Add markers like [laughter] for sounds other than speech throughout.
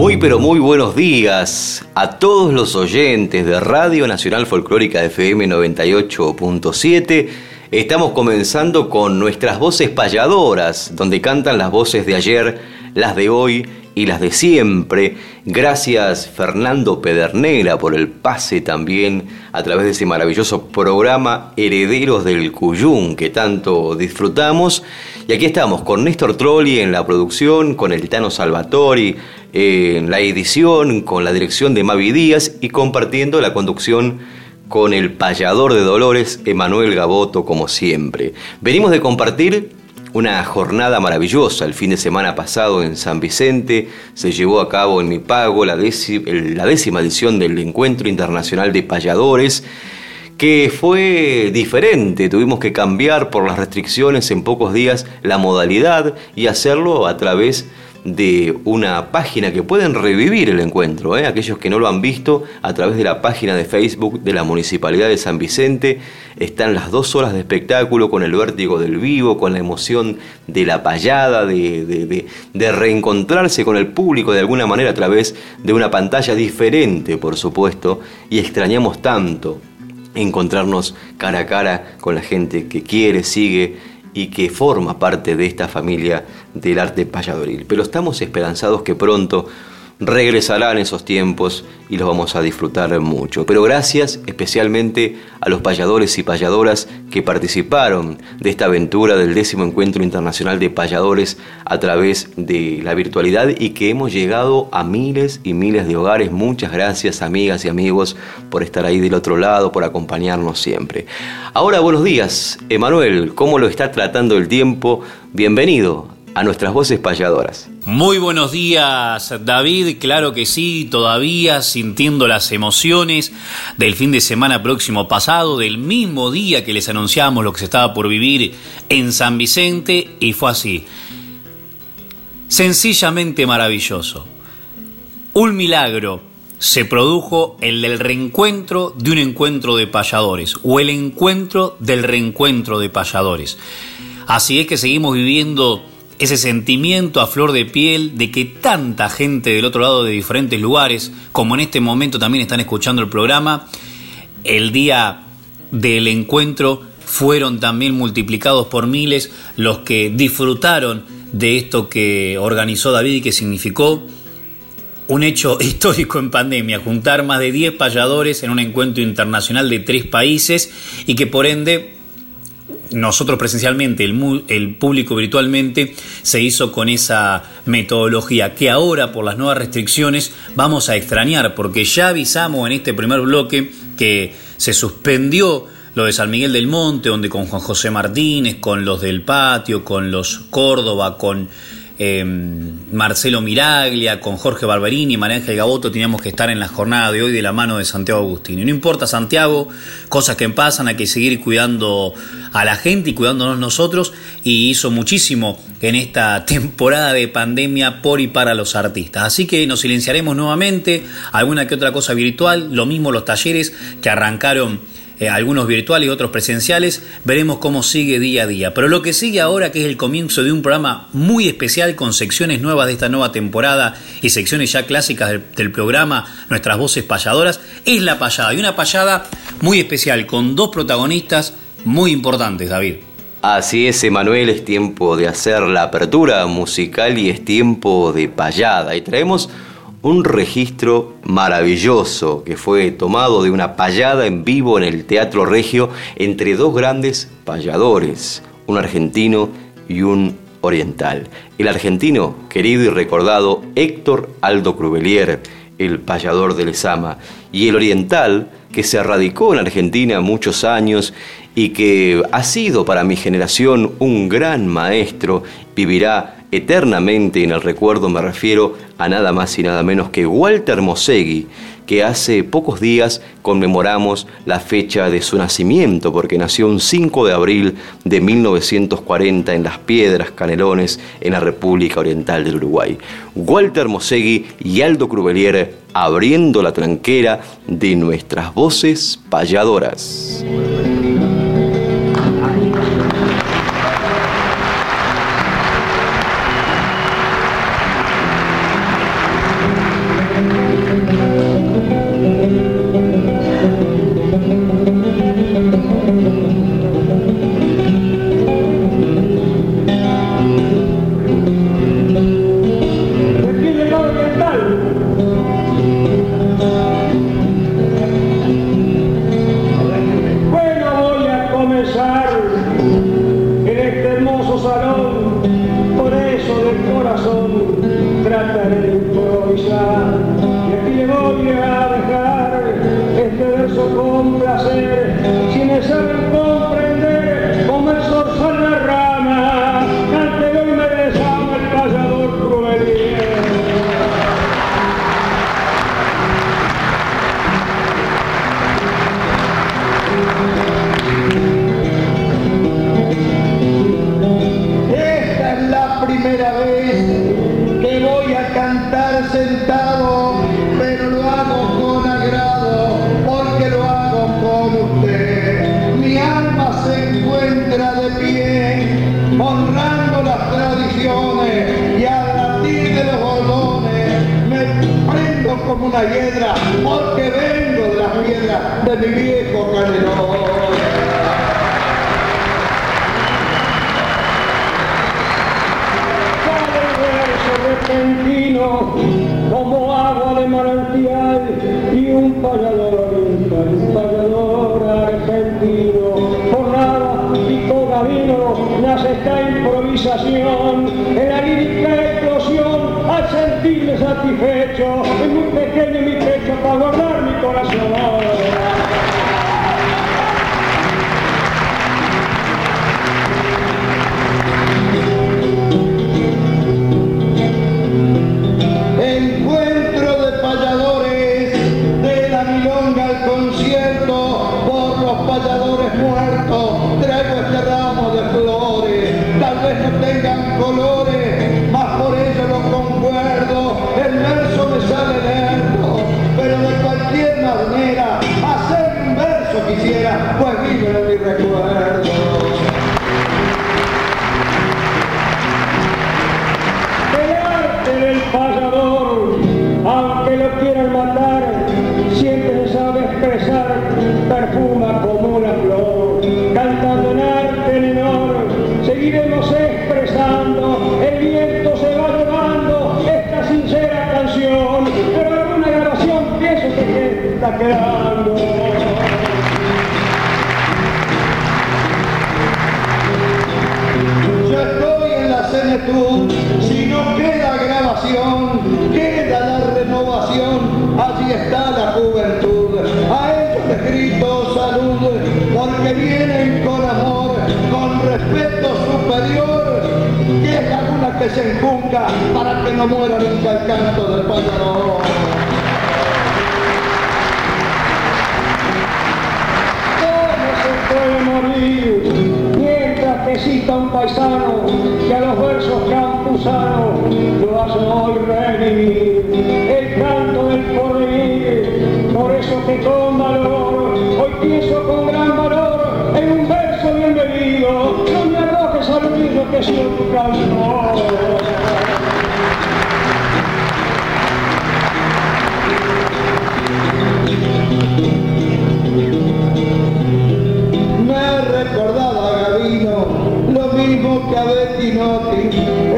Muy pero muy buenos días a todos los oyentes de Radio Nacional Folclórica FM 98.7. Estamos comenzando con nuestras voces payadoras, donde cantan las voces de ayer, las de hoy y las de siempre. Gracias Fernando Pedernera por el pase también a través de ese maravilloso programa Herederos del Cuyún que tanto disfrutamos. Y aquí estamos con Néstor Trolli en la producción, con el Tano Salvatori en la edición, con la dirección de Mavi Díaz y compartiendo la conducción con el payador de Dolores, Emanuel Gaboto, como siempre. Venimos de compartir una jornada maravillosa. El fin de semana pasado en San Vicente se llevó a cabo en mi pago la, la décima edición del Encuentro Internacional de Payadores que fue diferente. Tuvimos que cambiar por las restricciones en pocos días la modalidad y hacerlo a través de una página que pueden revivir el encuentro, ¿eh? aquellos que no lo han visto, a través de la página de Facebook de la Municipalidad de San Vicente, están las dos horas de espectáculo con el vértigo del vivo, con la emoción de la payada, de, de reencontrarse con el público de alguna manera a través de una pantalla diferente, por supuesto, y extrañamos tanto encontrarnos cara a cara con la gente que quiere, sigue y que forma parte de esta familia del arte payadoril. Pero estamos esperanzados que pronto regresarán esos tiempos y los vamos a disfrutar mucho. Pero gracias especialmente a los payadores y payadoras que participaron de esta aventura del décimo encuentro internacional de payadores a través de la virtualidad y que hemos llegado a miles y miles de hogares. Muchas gracias amigas y amigos por estar ahí del otro lado, por acompañarnos siempre. Ahora buenos días, Emanuel, ¿cómo lo está tratando el tiempo? Bienvenido a nuestras voces payadoras. Muy buenos días, David. Claro que sí, todavía sintiendo las emociones del fin de semana próximo pasado, del mismo día que les anunciamos lo que se estaba por vivir en San Vicente, y fue así. Sencillamente maravilloso. Un milagro se produjo el del reencuentro de un encuentro de payadores, o el encuentro del reencuentro de payadores. Así es que seguimos viviendo ese sentimiento a flor de piel de que tanta gente del otro lado de diferentes lugares, como en este momento también están escuchando el programa, el día del encuentro fueron también multiplicados por miles los que disfrutaron de esto que organizó David y que significó un hecho [laughs] histórico en pandemia, juntar más de 10 payadores en un encuentro internacional de tres países y que por ende nosotros presencialmente, el, el, público virtualmente, se hizo con esa metodología que ahora por las nuevas restricciones vamos a extrañar, porque ya avisamos en este primer bloque que se suspendió lo de San Miguel del Monte, donde con Juan José Martínez, con los del patio, con los Córdoba, con Em, Marcelo Miraglia, con Jorge Barberini, María Ángel Gaboto, teníamos que estar en la jornada de hoy de la mano de Santiago Agustín. Y no importa Santiago, cosas que pasan, hay que seguir cuidando a la gente y cuidándonos nosotros. Y hizo muchísimo en esta [laughs] temporada de pandemia por y para los artistas. Así que nos silenciaremos nuevamente, alguna que otra cosa virtual, lo mismo los talleres que arrancaron eh, algunos virtuales y otros presenciales, veremos cómo sigue día a día. Pero lo que sigue ahora, que es el comienzo de un programa muy especial con secciones nuevas de esta nueva temporada y secciones ya clásicas del, programa, nuestras voces payadoras, es la payada. Y una payada muy especial con dos protagonistas muy importantes, David. Así es, Emanuel, es tiempo de hacer la apertura musical y es tiempo de payada. Y traemos un registro maravilloso que fue tomado de una payada en vivo en el Teatro Regio entre dos grandes payadores, un argentino y un oriental. El argentino, querido y recordado Héctor Aldo Crubelier, el payador de Lezama, y el oriental, que se radicó en Argentina muchos años y que ha sido para mi generación un gran maestro, vivirá eternamente en el recuerdo, me refiero a nada más y nada menos que Walter Mosegui, que hace pocos días conmemoramos la fecha de su nacimiento, porque nació un 5 de abril de 1940 en Las Piedras Canelones, en la República Oriental del Uruguay. Walter Mosegui y Aldo Crubelier abriendo la tranquera de nuestras voces payadoras.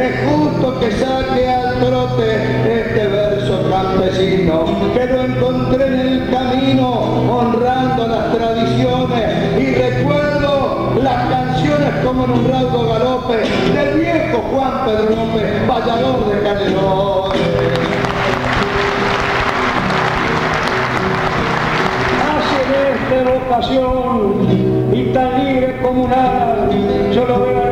Es justo que saque al trote este verso canto encontré en el camino honrando las tradiciones y recuerdo las canciones como en un galope del viejo Juan Pedro López, vallador de Canelones. esta vocación y tan libre como nada, yo lo veo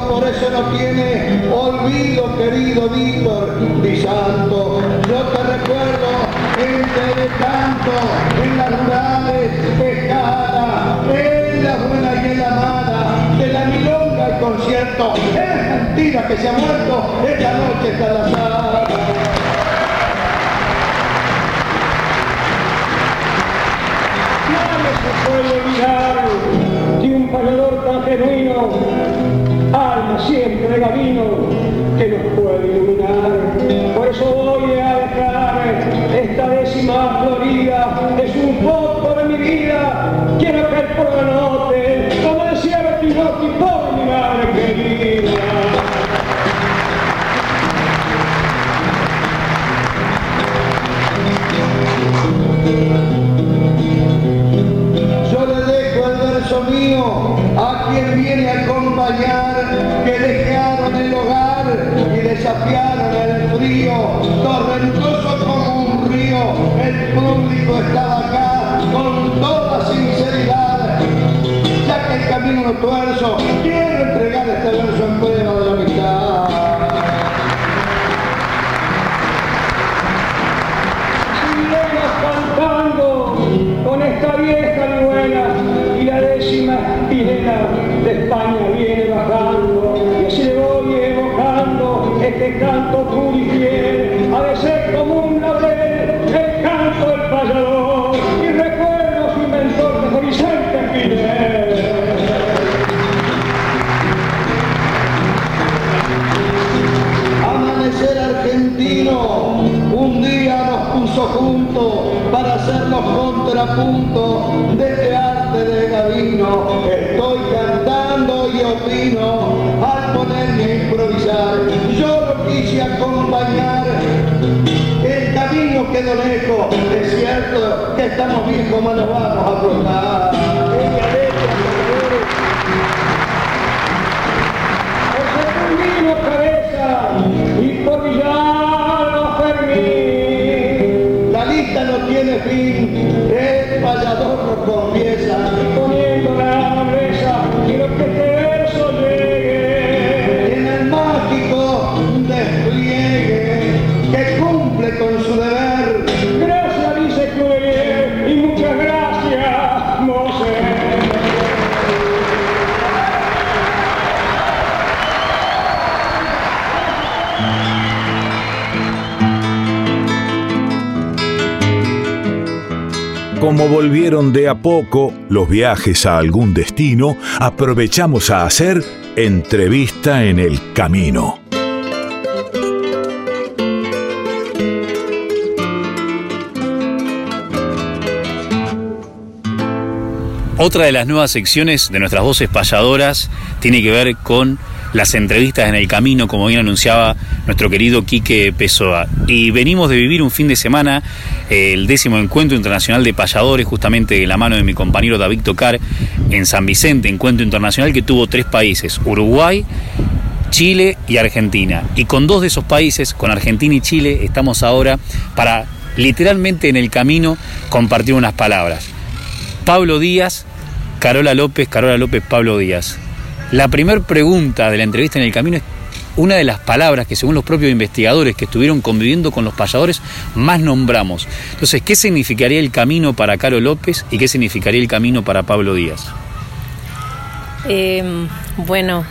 por eso no tiene olvido, querido Víctor Di Santo. Yo te recuerdo en de Canto, en las rurales, pescada, en la buena y en la mala, de la milonga y concierto. Es mentira que se ha muerto, esta noche está la sala. olvidar de un tan genuino alma siempre de camino que nos puede iluminar. Por eso voy a dejar esta décima florida, es un poco de mi vida, quiero que el pueblo note, como decía Bertinotti, por mi madre querida. Como volvieron de a poco los viajes a algún destino, aprovechamos a hacer entrevista en el camino. Otra de las nuevas secciones de nuestras voces payadoras tiene que ver con las entrevistas en el camino, como bien anunciaba nuestro querido Quique Pessoa. Y venimos de vivir un fin de semana, eh, el décimo encuentro internacional de payadores, justamente de la mano de mi compañero David Tocar, en San Vicente, encuentro internacional que tuvo tres países, Uruguay, Chile y Argentina. Y con dos de esos países, con Argentina y Chile, estamos ahora para literalmente en el camino compartir unas palabras. Pablo Díaz, Carola López, Carola López, Pablo Díaz. La primera pregunta de la entrevista en el camino es una de las palabras que según los propios investigadores que estuvieron conviviendo con los payadores más nombramos. Entonces, ¿qué significaría el camino para Caro López y qué significaría el camino para Pablo Díaz? Eh, bueno,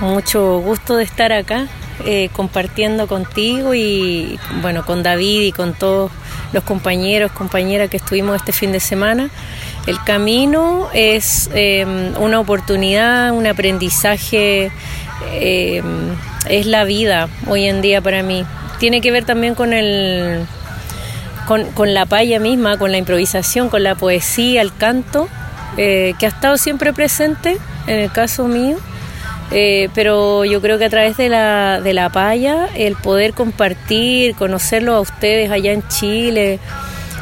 mucho gusto de estar acá eh, compartiendo contigo y bueno, con David y con todos los compañeros, compañeras que estuvimos este fin de semana. El camino es em, una oportunidad, un aprendizaje, em, es la vida hoy en día para mí. Tiene que ver también con el con, la paya misma, con la improvisación, con la poesía, el canto, eh, que ha estado siempre presente en el caso mío. Eh, pero yo creo que a través de la, de la paya, el poder compartir, conocerlo a ustedes allá en Chile,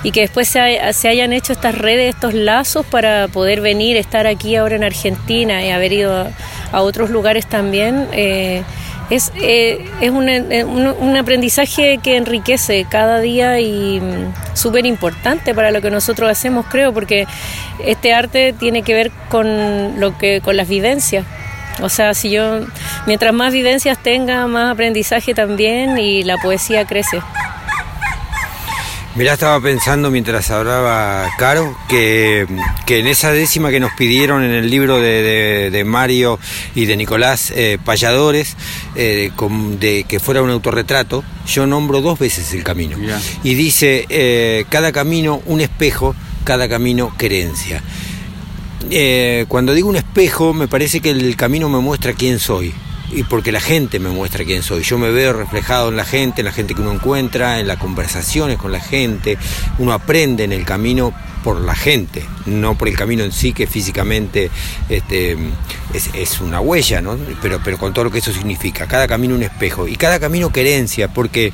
y que después se, hayan hecho estas redes, estos lazos para poder venir, estar aquí ahora en Argentina y haber ido a, otros lugares también. Eh, es, eh, es eh, un, aprendizaje que enriquece cada día y mm, súper importante para lo que nosotros hacemos, creo, porque este arte tiene que ver con lo que con las vivencias. O sea, si yo mientras más vivencias tenga, más aprendizaje también y la poesía crece. Mirá, estaba pensando mientras hablaba Caro que, en esa décima que nos pidieron en el libro de, Mario y de Nicolás eh, Payadores, eh, de que fuera un autorretrato, yo nombro dos veces el camino. Y dice, eh, cada camino un espejo, cada camino querencia. cuando digo un espejo, me parece que el camino me muestra quién soy y porque la gente me muestra quién soy. Yo me veo reflejado en la gente, en la gente que uno encuentra, en las conversaciones con la gente. Uno aprende en el camino por la gente, no por el camino en sí, que físicamente este, es, una huella, ¿no? pero, pero con todo lo que eso significa. Cada camino un espejo y cada camino querencia, porque,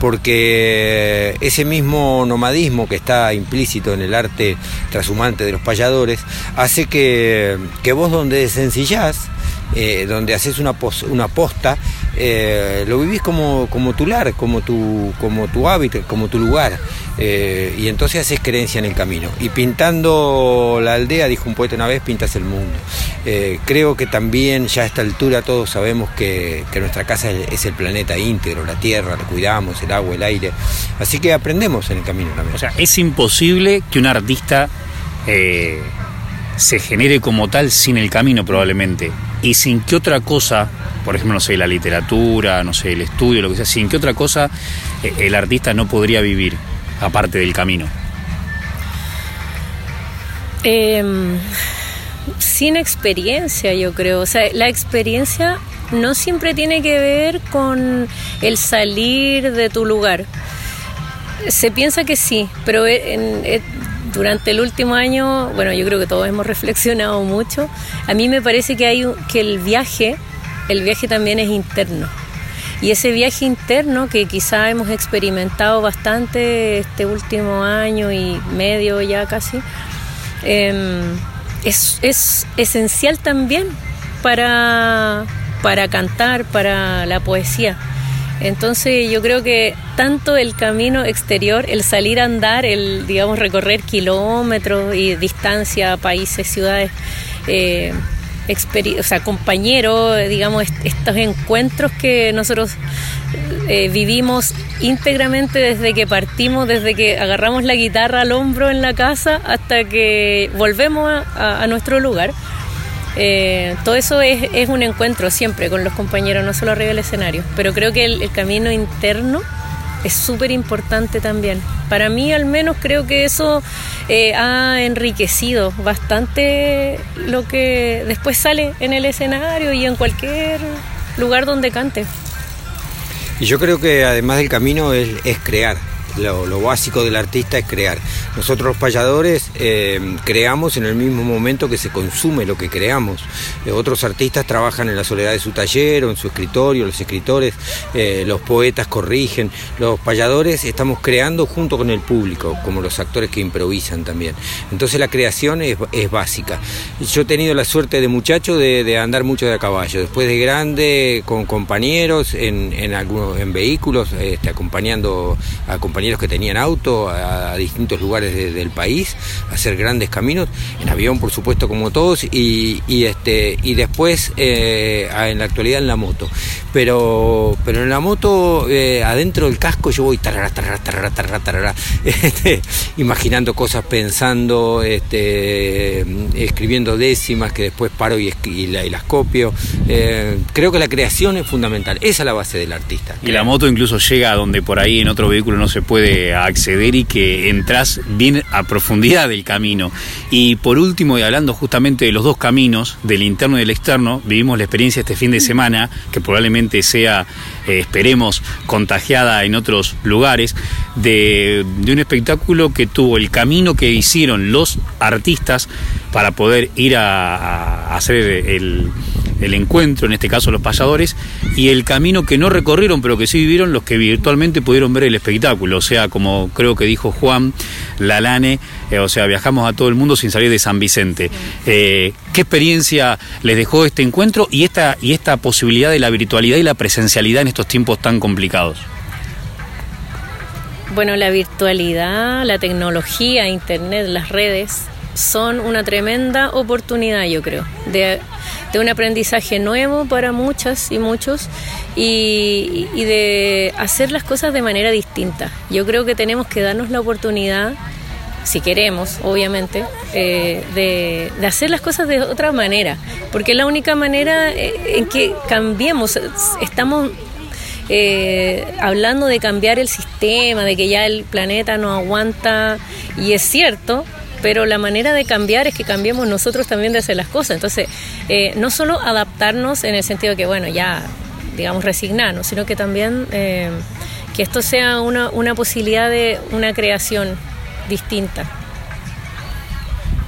porque ese mismo nomadismo que está implícito en el arte trashumante de los payadores hace que, que vos donde desencillás, eh, donde haces una, una posta, eh, lo vivís como, como tu lar, como tu, como tu hábitat, como tu lugar. Eh, y entonces haces creencia en el camino. Y pintando la aldea, dijo un poeta una vez, pintas el mundo. creo que también ya a esta altura todos sabemos que, nuestra casa es el planeta íntegro, la tierra, la cuidamos, el agua, el aire. Así que aprendemos en el camino también. O sea, es imposible que un artista se genere como tal sin el camino probablemente y sin que otra cosa, por ejemplo, no sé, la literatura, no sé, el estudio, lo que sea, sin que otra cosa eh, el artista no podría vivir, aparte del camino. Em, sin experiencia, yo creo. O sea, la experiencia no siempre tiene que ver con el salir de tu lugar. Se piensa que sí, pero en, durante el último año, bueno, yo creo que todos hemos reflexionado mucho. A mí me parece que hay que el viaje, el viaje también es interno. Y ese viaje interno que quizá hemos experimentado bastante este último año y medio ya casi, em, es, es, esencial también para, para cantar, para la poesía. Entonces yo creo que tanto el camino exterior, el salir a andar, el digamos recorrer kilómetros y distancia, países, ciudades, eh, o sea, compañeros, digamos, estos encuentros que nosotros eh, vivimos íntegramente desde que partimos, desde que agarramos la guitarra al hombro en la casa hasta que volvemos a nuestro lugar. Eh, todo eso es, un encuentro siempre con los compañeros, no solo arriba del escenario, pero creo que el, camino interno es súper importante también. Para mí al menos creo que eso eh, ha enriquecido bastante lo que después sale en el escenario y en cualquier lugar donde cante. Y yo creo que además del camino es crear, lo, básico del artista es crear. Nosotros los payadores eh, creamos en el mismo momento que se consume lo que creamos. Eh, otros artistas trabajan en la soledad de su taller o en su escritorio, los escritores, eh, los poetas corrigen, los payadores estamos creando junto con el público, como los actores que improvisan también. Entonces la creación es, básica. Yo he tenido la suerte de muchacho de, andar mucho de a caballo, después de grande con compañeros en, algunos en vehículos, este, acompañando, acompañando que tenían auto a, distintos lugares del país, hacer grandes caminos, en avión por supuesto como todos, y, este, y después eh, en la actualidad en la moto. Pero, pero en la moto, eh, adentro del casco, yo voy [laughs] este, imaginando cosas, pensando, este, escribiendo décimas que después paro y, las copio. Eh, creo que la creación es fundamental, esa es la base del artista. Y la moto incluso llega a donde por ahí en otro vehículo no se puede acceder y que entras bien a profundidad del camino. Y por último, y hablando justamente de los dos caminos, del interno y del externo, vivimos la experiencia este fin de semana, que probablemente sea, eh, esperemos, contagiada en otros lugares, de, un espectáculo que tuvo el camino que hicieron los artistas para poder ir a hacer el el encuentro, en este caso los payadores, y el camino que no recorrieron, pero que sí vivieron los que virtualmente pudieron ver el espectáculo. O sea, como creo que dijo Juan Lalane, eh, o sea, viajamos a todo el mundo sin salir de San Vicente. Eh, ¿Qué experiencia les dejó este encuentro y esta, y esta posibilidad de la virtualidad y la presencialidad en estos tiempos tan complicados? Bueno, la virtualidad, la tecnología, Internet, las redes son una tremenda oportunidad, yo creo, de, un aprendizaje nuevo para muchas y muchos y, de hacer las cosas de manera distinta. Yo creo que tenemos que darnos la oportunidad, si queremos, obviamente, eh, de, hacer las cosas de otra manera, porque es la única manera eh, en que cambiemos. Estamos eh, hablando de cambiar el sistema, de que ya el planeta no aguanta, y es cierto, pero la manera de cambiar es que cambiemos nosotros también de hacer las cosas. Entonces, eh, no solo adaptarnos en el sentido de que, bueno, ya, digamos, resignarnos, sino que también eh, que esto sea una, una posibilidad de una creación distinta.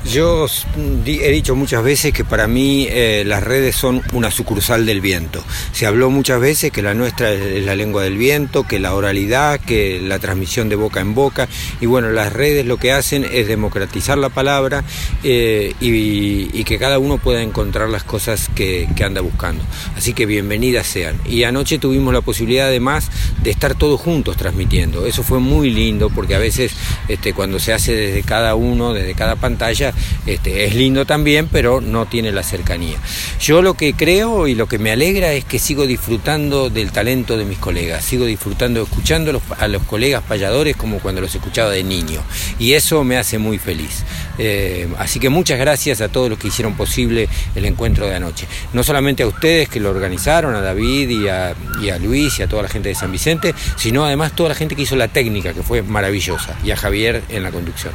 Yo he dicho muchas veces que para mí eh, las redes son una sucursal del viento. Se habló muchas veces que la nuestra es la lengua del viento, que la oralidad, que la transmisión de boca en boca. Y bueno, las redes lo que hacen es democratizar la palabra eh, y, que cada uno pueda encontrar las cosas que, anda buscando. Así que bienvenidas sean. Y anoche tuvimos la posibilidad además de estar todos juntos transmitiendo. Eso fue muy lindo porque a veces este, cuando se hace desde cada uno, desde cada pantalla, este, es lindo también, pero no tiene la cercanía. Yo lo que creo y lo que me alegra es que sigo disfrutando del talento de mis colegas, sigo disfrutando, escuchando a los, colegas payadores como cuando los escuchaba de niño. Y eso me hace muy feliz. Eh, así que muchas gracias a todos los que hicieron posible el encuentro de anoche. No solamente a ustedes que lo organizaron, a David y a, y a Luis y a toda la gente de San Vicente, sino además toda la gente que hizo la técnica, que fue maravillosa, y a Javier en la conducción.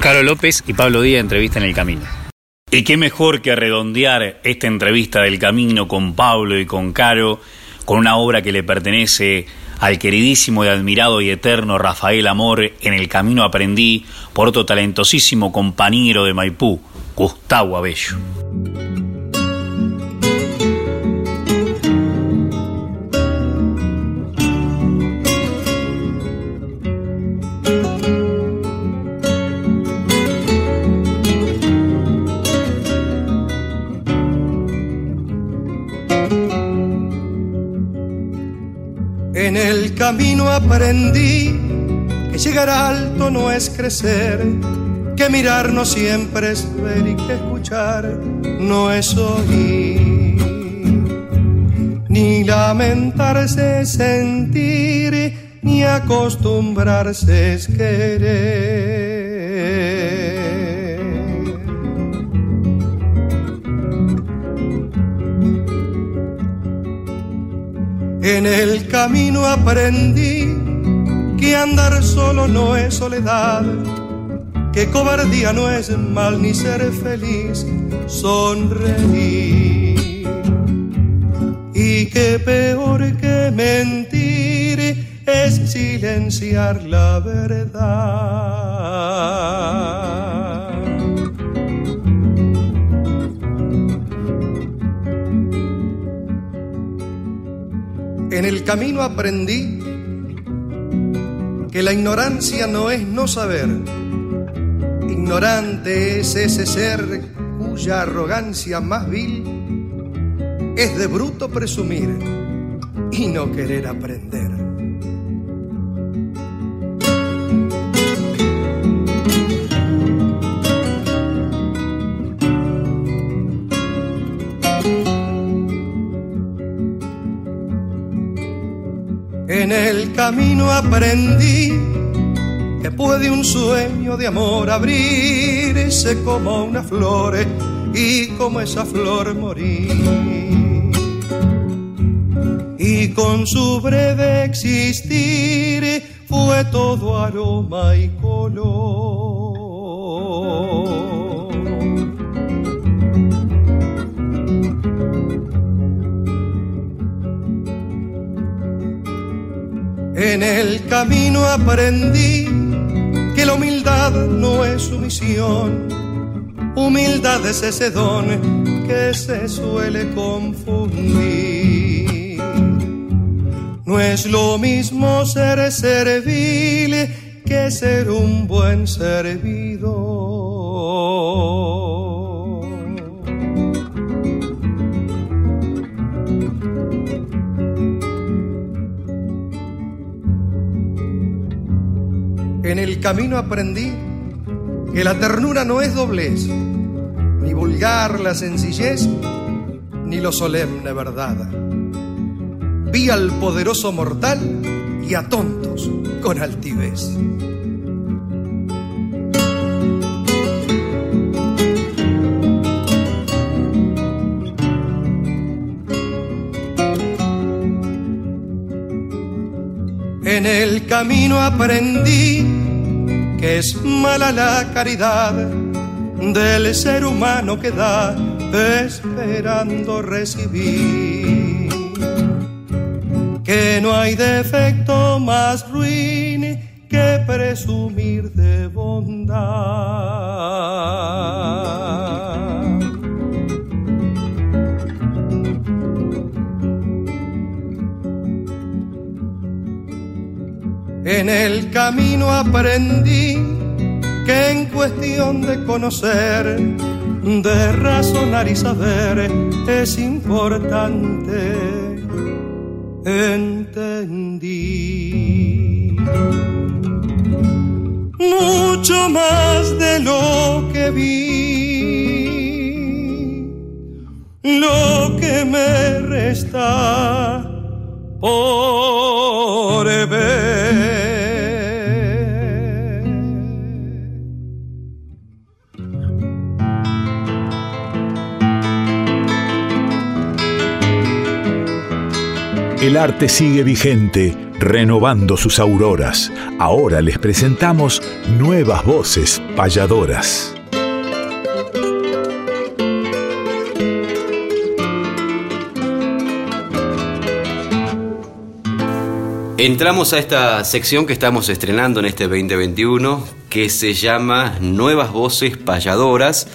Caro López y Pablo Díaz entrevista en el camino. Y qué mejor que redondear esta entrevista del camino con Pablo y con Caro, con una obra que le pertenece al queridísimo y admirado y eterno Rafael Amor, En el camino aprendí, por otro talentosísimo compañero de Maipú, Gustavo Abello. Camino aprendí que llegar alto no es crecer, que mirar no siempre es ver y que escuchar no es oír. Ni lamentarse es sentir, ni acostumbrarse es querer. En el camino aprendí que andar solo no es soledad, que cobardía no es mal ni ser feliz, sonreír. Y que peor que mentir es silenciar la verdad. En el camino aprendí que la ignorancia no es no saber. Ignorante es ese ser cuya arrogancia más vil es de bruto presumir y no querer aprender. Camino aprendí que puede un sueño de amor abrirse como una flor y como esa flor morir. Y con su breve existir fue todo aroma y color. En el camino aprendí que la humildad no es sumisión, humildad es ese don que se suele confundir. No es lo mismo ser servil que ser un buen servidor. El camino aprendí que la ternura no es doblez, ni vulgar la sencillez, ni lo solemne verdad. Vi al poderoso mortal y a tontos con altivez. En el camino aprendí que es mala la caridad del ser humano que da esperando recibir. Que no hay defecto más ruin que presumir de bondad. En el camino aprendí que en cuestión de conocer, de razonar y saber, es importante. Entendí mucho más de lo que vi, lo que me resta por ver. El arte sigue vigente, renovando sus auroras. Ahora les presentamos nuevas voces payadoras. Entramos a esta sección que estamos estrenando en este 2021, que se llama Nuevas Voces Payadoras,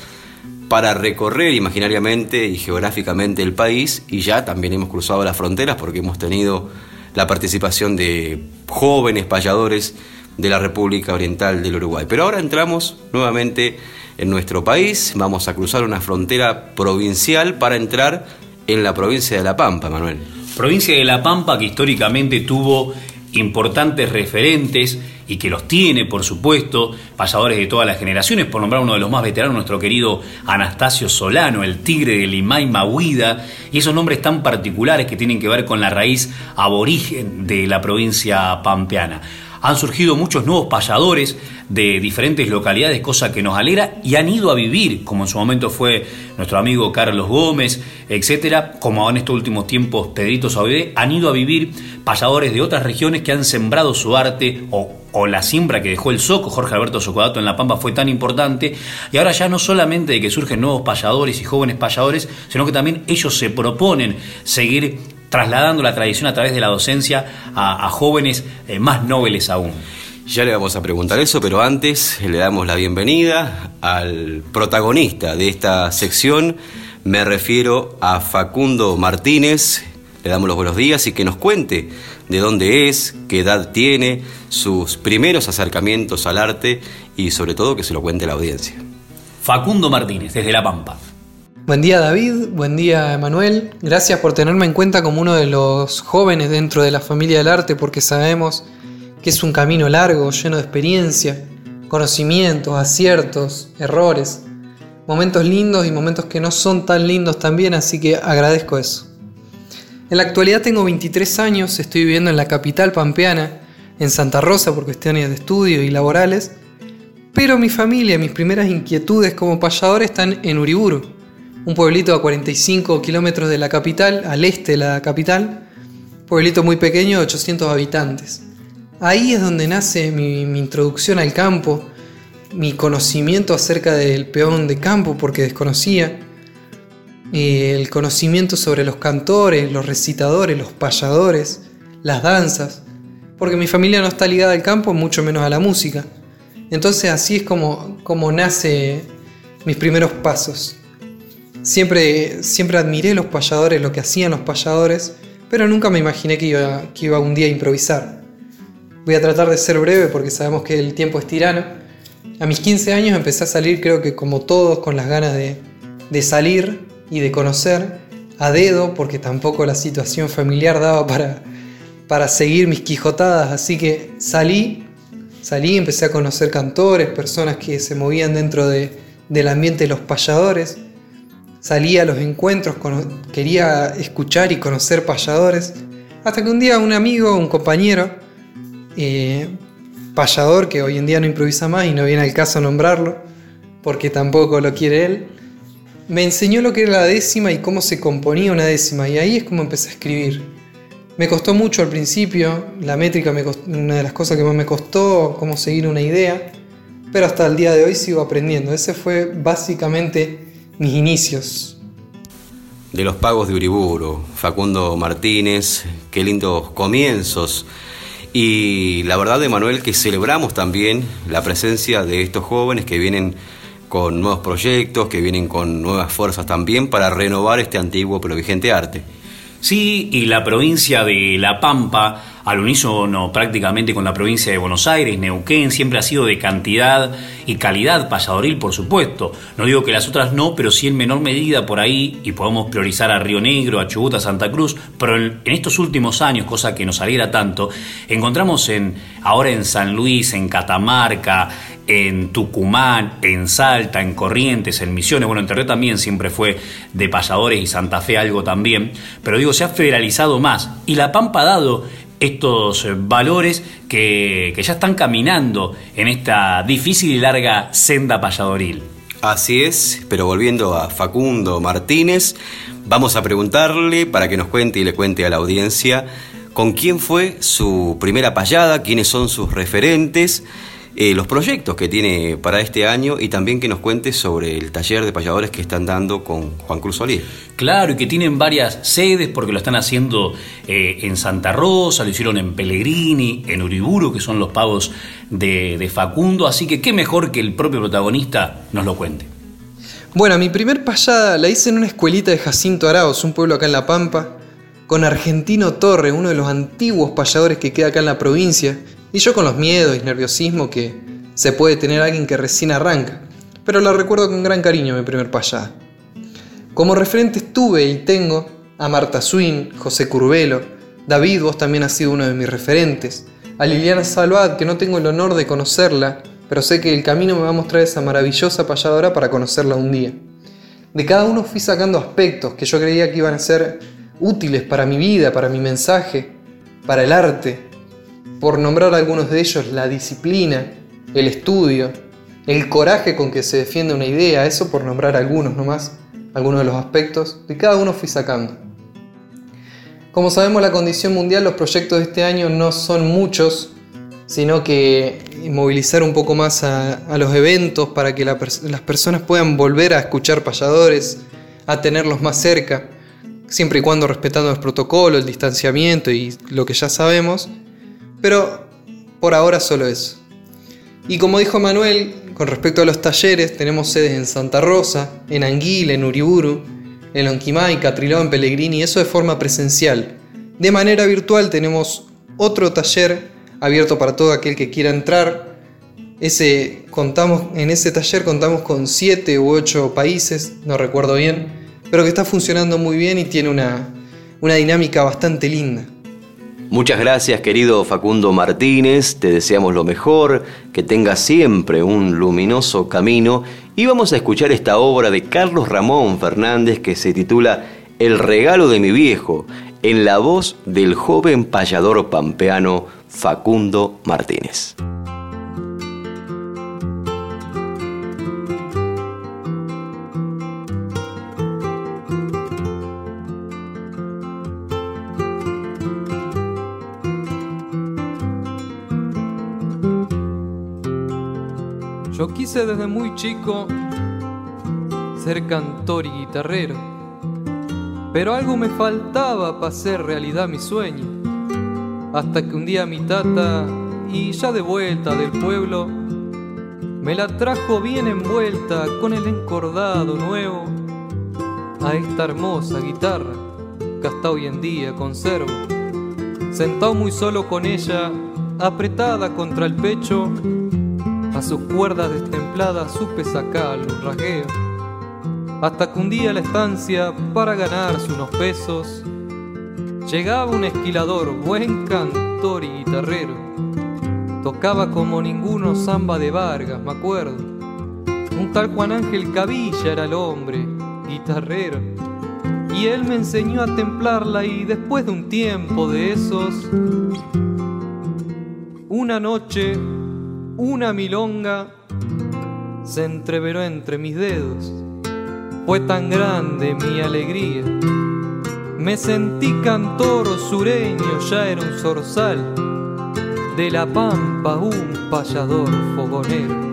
para recorrer imaginariamente y geográficamente el país, y ya también hemos cruzado las fronteras porque hemos tenido la participación de jóvenes payadores de la República Oriental del Uruguay. Pero ahora entramos nuevamente en nuestro país, vamos a cruzar una frontera provincial para entrar en la provincia de La Pampa, Manuel. Provincia de La Pampa que históricamente tuvo importantes referentes y que los tiene, por supuesto, pasadores de todas las generaciones, por nombrar uno de los más veteranos, nuestro querido Anastasio Solano, el tigre de Limay Mahuida, y esos nombres tan particulares que tienen que ver con la raíz aborigen de la provincia pampeana han surgido muchos nuevos payadores de diferentes localidades, cosa que nos alegra, y han ido a vivir, como en su momento fue nuestro amigo Carlos Gómez, etcétera, como en estos últimos tiempos Pedrito Saudé, han ido a vivir payadores de otras regiones que han sembrado su arte o, la siembra que dejó el Soco, Jorge Alberto Socodato en La Pampa fue tan importante, y ahora ya no solamente de que surgen nuevos payadores y jóvenes payadores, sino que también ellos se proponen seguir trasladando la tradición a través de la docencia a, a jóvenes eh, más nobles aún. Ya le vamos a preguntar eso, pero antes le damos la bienvenida al protagonista de esta sección. Me refiero a Facundo Martínez. Le damos los buenos días y que nos cuente de dónde es, qué edad tiene, sus primeros acercamientos al arte y sobre todo que se lo cuente la audiencia. Facundo Martínez, desde La Pampa. Buen día David, buen día Emanuel. Gracias por tenerme en cuenta como uno de los jóvenes dentro de la familia del arte porque sabemos que es un camino largo, lleno de experiencia, conocimientos, aciertos, errores, momentos lindos y momentos que no son tan lindos también, así que agradezco eso. En la actualidad tengo 23 años, estoy viviendo en la capital pampeana en Santa Rosa por cuestiones de estudio y laborales, pero mi familia, mis primeras inquietudes como payador están en Uriburu, un pueblito a 45 kilómetros de la capital, al este de la capital, pueblito muy pequeño de 800 habitantes. Ahí es donde nace mi, introducción al campo, mi conocimiento acerca del peón de campo porque desconocía, eh, el conocimiento sobre los cantores, los recitadores, los payadores, las danzas, porque mi familia no está ligada al campo, mucho menos a la música. Entonces así es como, como nace mis primeros pasos. Siempre, siempre admiré los payadores, lo que hacían los payadores, pero nunca me imaginé que iba, que iba un día a improvisar. Voy a tratar de ser breve porque sabemos que el tiempo es tirano. A mis 15 años empecé a salir, creo que como todos, con las ganas de, de salir y de conocer a dedo, porque tampoco la situación familiar daba para, para seguir mis quijotadas. Así que salí, salí, empecé a conocer cantores, personas que se movían dentro de, del ambiente de los payadores. Salí a los encuentros, quería escuchar y conocer payadores. Hasta que un día un amigo, un compañero, eh, payador que hoy en día no improvisa más y no viene al caso nombrarlo, porque tampoco lo quiere él, me enseñó lo que era la décima y cómo se componía una décima, y ahí es como empecé a escribir. Me costó mucho al principio, la métrica me una de las cosas que más me costó, cómo seguir una idea, pero hasta el día de hoy sigo aprendiendo. Ese fue básicamente mis inicios. De los pagos de Uriburu, Facundo Martínez, qué lindos comienzos y la verdad, Emanuel, que celebramos también la presencia de estos jóvenes que vienen con nuevos proyectos, que vienen con nuevas fuerzas también para renovar este antiguo pero vigente arte. Sí, y la provincia de La Pampa al unísono prácticamente con la provincia de Buenos Aires, Neuquén, siempre ha sido de cantidad y calidad payadoril, por supuesto. No digo que las otras no, pero sí en menor medida por ahí, y podemos priorizar a Río Negro, a Chubut, a Santa Cruz, pero en, estos últimos años, cosa que nos alegra tanto, encontramos en, ahora en San Luis, en Catamarca, en Tucumán, en Salta, en Corrientes, en Misiones, bueno, en Terré también siempre fue de payadores y Santa Fe algo también, pero digo, se ha federalizado más y La Pampa ha dado estos eh, valores que, ya están caminando en esta difícil y larga senda payadoril. Así es, pero volviendo a Facundo Martínez, vamos a preguntarle para que nos cuente y le cuente a la audiencia con quién fue su primera payada, quiénes son sus referentes eh, los proyectos que tiene para este año y también que nos cuente sobre el taller de payadores que están dando con Juan Cruz Solís. Claro, y que tienen varias sedes porque lo están haciendo eh, en Santa Rosa, lo hicieron en Pellegrini, en Uriburu, que son los pagos de, de Facundo, así que qué mejor que el propio protagonista nos lo cuente. Bueno, mi primer payada la hice en una escuelita de Jacinto Araos, un pueblo acá en La Pampa, con Argentino Torre, uno de los antiguos payadores que queda acá en la provincia, y yo con los miedos y nerviosismo que se puede tener alguien que recién arranca, pero la recuerdo con gran cariño mi primer payada. Como referentes tuve y tengo a Marta Swin, José Curvelo, David, vos también has sido uno de mis referentes, a Liliana Salvat, que no tengo el honor de conocerla, pero sé que el camino me va a mostrar esa maravillosa payadora para conocerla un día. De cada uno fui sacando aspectos que yo creía que iban a ser útiles para mi vida, para mi mensaje, para el arte, por nombrar algunos de ellos, la disciplina, el estudio, el coraje con que se defiende una idea, eso por nombrar algunos nomás, algunos de los aspectos, de cada uno fui sacando. Como sabemos, la condición mundial, los proyectos de este año no son muchos, sino que movilizar un poco más a, los eventos para que las personas puedan volver a escuchar payadores, a tenerlos más cerca, siempre y cuando respetando los protocolos, el distanciamiento y lo que ya sabemos, pero por ahora solo eso. Y como dijo Manuel, con respecto a los talleres, tenemos sedes en Santa Rosa, en Anguila, en Uriburu, en Lonquimay, Catrilón, Pellegrini, eso de forma presencial. De manera virtual tenemos otro taller abierto para todo aquel que quiera entrar. Ese, contamos, en ese taller contamos con 7 u 8 países, no recuerdo bien, pero que está funcionando muy bien y tiene una, una dinámica bastante linda. Muchas gracias querido Facundo Martínez, te deseamos lo mejor, que tengas siempre un luminoso camino y vamos a escuchar esta obra de Carlos Ramón Fernández que se titula El regalo de mi viejo, en la voz del joven payador pampeano Facundo Martínez. Quise desde muy chico ser cantor y guitarrero, pero algo me faltaba para hacer realidad mi sueño. Hasta que un día mi tata, y ya de vuelta del pueblo, me la trajo bien envuelta con el encordado nuevo a esta hermosa guitarra que hasta hoy en día conservo. Sentado muy solo con ella, apretada contra el pecho, a sus cuerdas destempladas supe sacarle un rasgueo. Hasta que un día la estancia, para ganarse unos pesos, llegaba un esquilador, buen cantor y guitarrero. Tocaba como ninguno samba de Vargas, me acuerdo. Un tal Juan Ángel Cavilla era el hombre, guitarrero. Y él me enseñó a templarla y después de un tiempo de esos, una noche una milonga se entreveró entre mis dedos. Fue tan grande mi alegría. Me sentí cantor sureño, ya era un zorzal. De la pampa un payador fogonero.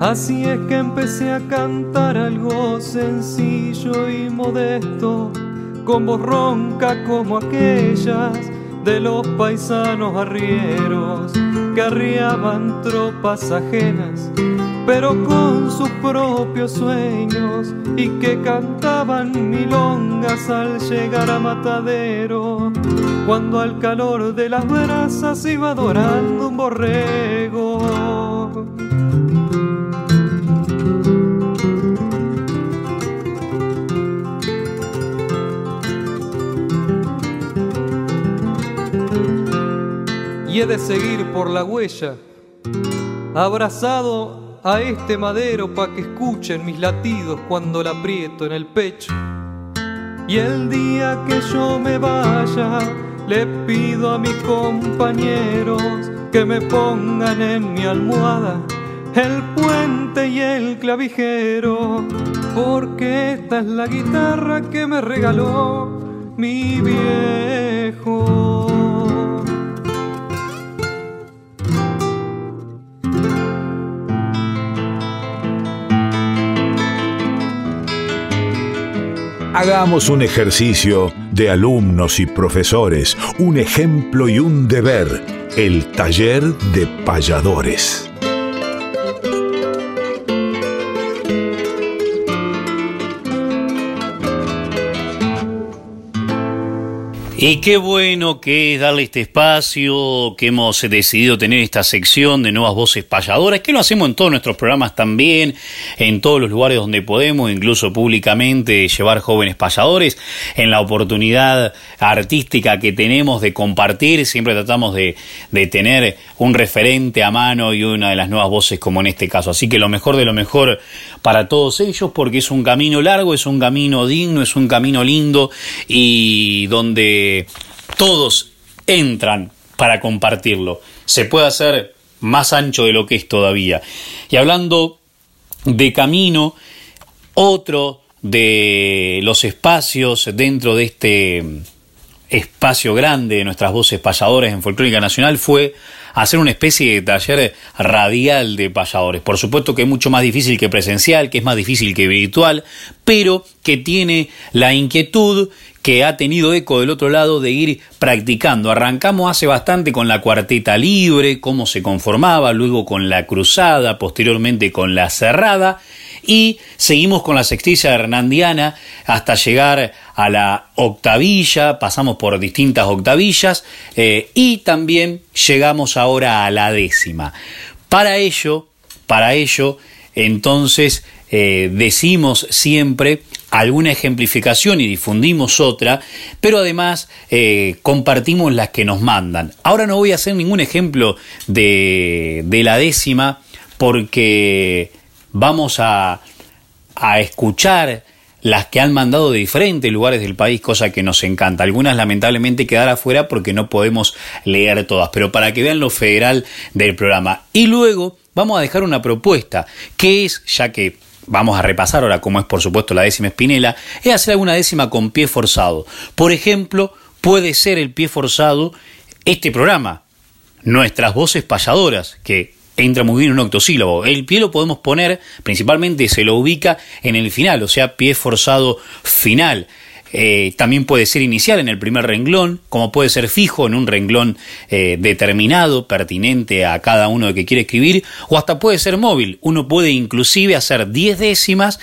Así es que empecé a cantar algo sencillo y modesto, con voz ronca como aquellas de los paisanos arrieros que arriaban tropas ajenas, pero con sus propios sueños y que cantaban milongas al llegar a matadero, cuando al calor de las brasas iba dorando un borrego. He de seguir por la huella, abrazado a este madero pa' que escuchen mis latidos cuando la aprieto en el pecho. Y el día que yo me vaya, le pido a mis compañeros que me pongan en mi almohada el puente y el clavijero, porque esta es la guitarra que me regaló mi viejo. Hagamos un ejercicio de alumnos y profesores, un ejemplo y un deber, el taller de payadores. Y qué bueno que es darle este espacio, que hemos decidido tener esta sección de nuevas voces payadoras, que lo hacemos en todos nuestros programas también, en todos los lugares donde podemos, incluso públicamente, llevar jóvenes payadores. En la oportunidad artística que tenemos de compartir, siempre tratamos de, de tener un referente a mano y una de las nuevas voces como en este caso. Así que lo mejor de lo mejor para todos ellos, porque es un camino largo, es un camino digno, es un camino lindo y donde todos entran para compartirlo. Se puede hacer más ancho de lo que es todavía. Y hablando de camino, otro de los espacios dentro de este espacio grande de nuestras voces payadoras en Folclórica Nacional fue hacer una especie de taller radial de payadores. Por supuesto que es mucho más difícil que presencial, que es más difícil que virtual, pero que tiene la inquietud que ha tenido eco del otro lado de ir practicando. Arrancamos hace bastante con la cuarteta libre, cómo se conformaba, luego con la cruzada, posteriormente con la cerrada y seguimos con la sextilla hernandiana hasta llegar a la octavilla, pasamos por distintas octavillas eh, y también llegamos ahora a la décima. Para ello, para ello, entonces eh, decimos siempre alguna ejemplificación y difundimos otra, pero además eh, compartimos las que nos mandan. Ahora no voy a hacer ningún ejemplo de, de la décima porque vamos a, a escuchar las que han mandado de diferentes lugares del país, cosa que nos encanta. Algunas lamentablemente quedar afuera porque no podemos leer todas, pero para que vean lo federal del programa. Y luego vamos a dejar una propuesta, que es, ya que vamos a repasar ahora como es por supuesto la décima espinela, es hacer alguna décima con pie forzado. Por ejemplo, puede ser el pie forzado este programa, nuestras voces payadoras, que entra muy bien un octosílabo. El pie lo podemos poner, principalmente se lo ubica en el final, o sea, pie forzado final. Eh, también puede ser inicial en el primer renglón, como puede ser fijo en un renglón eh, determinado, pertinente a cada uno que quiere escribir, o hasta puede ser móvil. Uno puede inclusive hacer 10 décimas,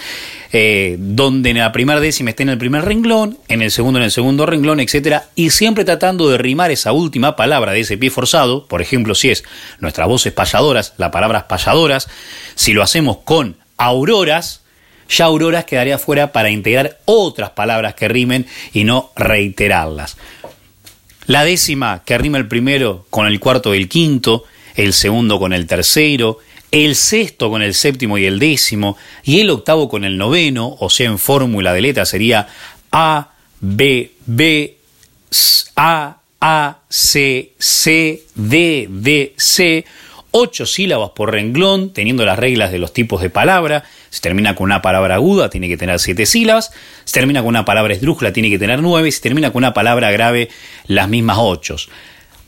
eh, donde en la primera décima esté en el primer renglón, en el segundo en el segundo renglón, etc. Y siempre tratando de rimar esa última palabra de ese pie forzado, por ejemplo, si es nuestras voces payadoras, la palabra payadoras, si lo hacemos con auroras, ya auroras quedaría fuera para integrar otras palabras que rimen y no reiterarlas. La décima que rima el primero con el cuarto y el quinto, el segundo con el tercero, el sexto con el séptimo y el décimo, y el octavo con el noveno, o sea, en fórmula de letra sería A, B, B, A, A, C, C, D, D, C, ocho sílabas por renglón, teniendo las reglas de los tipos de palabra. Si termina con una palabra aguda, tiene que tener siete sílabas. Si termina con una palabra esdrújula, tiene que tener nueve. Si termina con una palabra grave, las mismas ocho.